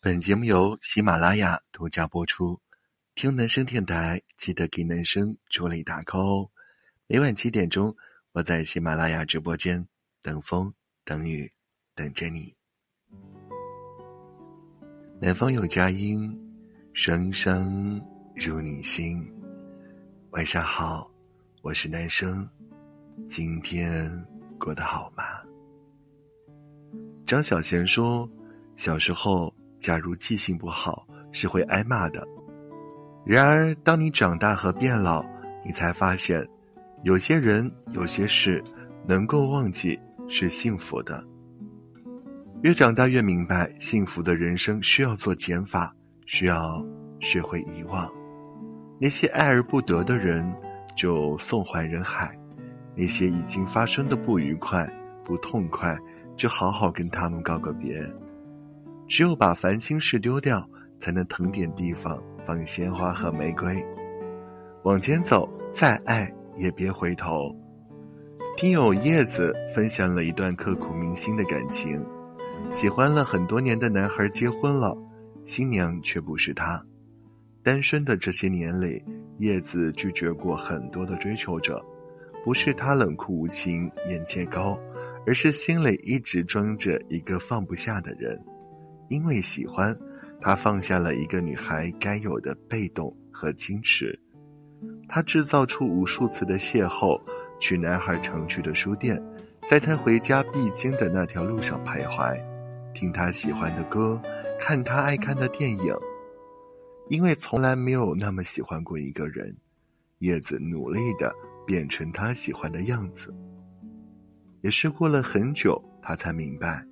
本节目由喜马拉雅独家播出。听男生电台，记得给男生助力打 call 哦。每晚七点钟，我在喜马拉雅直播间等风等雨等着你。南方有佳音，声声入你心。晚上好，我是男生，今天过得好吗？张小娴说，小时候。假如记性不好，是会挨骂的。然而，当你长大和变老，你才发现，有些人、有些事，能够忘记是幸福的。越长大越明白，幸福的人生需要做减法，需要学会遗忘。那些爱而不得的人，就送还人海；那些已经发生的不愉快、不痛快，就好好跟他们告个别。只有把烦心事丢掉，才能腾点地方放鲜花和玫瑰。往前走，再爱也别回头。听友叶子分享了一段刻骨铭心的感情：喜欢了很多年的男孩结婚了，新娘却不是他。单身的这些年里，叶子拒绝过很多的追求者，不是他冷酷无情、眼界高，而是心里一直装着一个放不下的人。因为喜欢，他放下了一个女孩该有的被动和矜持。他制造出无数次的邂逅，去男孩常去的书店，在他回家必经的那条路上徘徊，听他喜欢的歌，看他爱看的电影。因为从来没有那么喜欢过一个人，叶子努力的变成他喜欢的样子。也是过了很久，他才明白，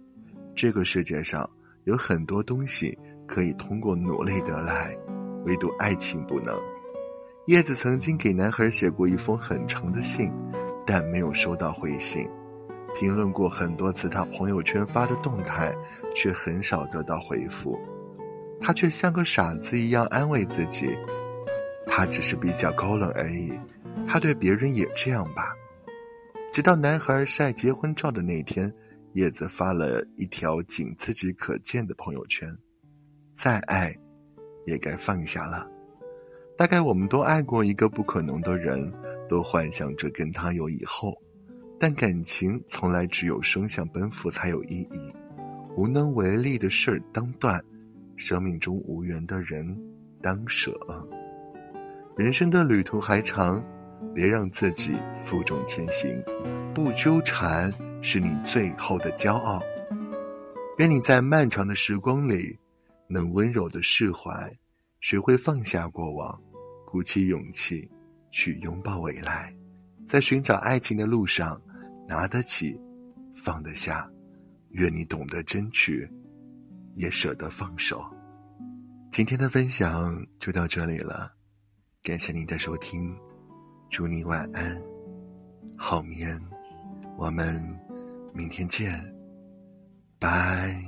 这个世界上。有很多东西可以通过努力得来，唯独爱情不能。叶子曾经给男孩写过一封很长的信，但没有收到回信。评论过很多次他朋友圈发的动态，却很少得到回复。他却像个傻子一样安慰自己：他只是比较高冷而已，他对别人也这样吧。直到男孩晒结婚照的那天。叶子发了一条仅自己可见的朋友圈：“再爱，也该放下了。大概我们都爱过一个不可能的人，都幻想着跟他有以后，但感情从来只有双向奔赴才有意义。无能为力的事儿当断，生命中无缘的人当舍。人生的旅途还长，别让自己负重前行，不纠缠。”是你最后的骄傲。愿你在漫长的时光里，能温柔的释怀，学会放下过往，鼓起勇气去拥抱未来。在寻找爱情的路上，拿得起，放得下。愿你懂得争取，也舍得放手。今天的分享就到这里了，感谢您的收听，祝你晚安，好眠。我们。明天见，拜。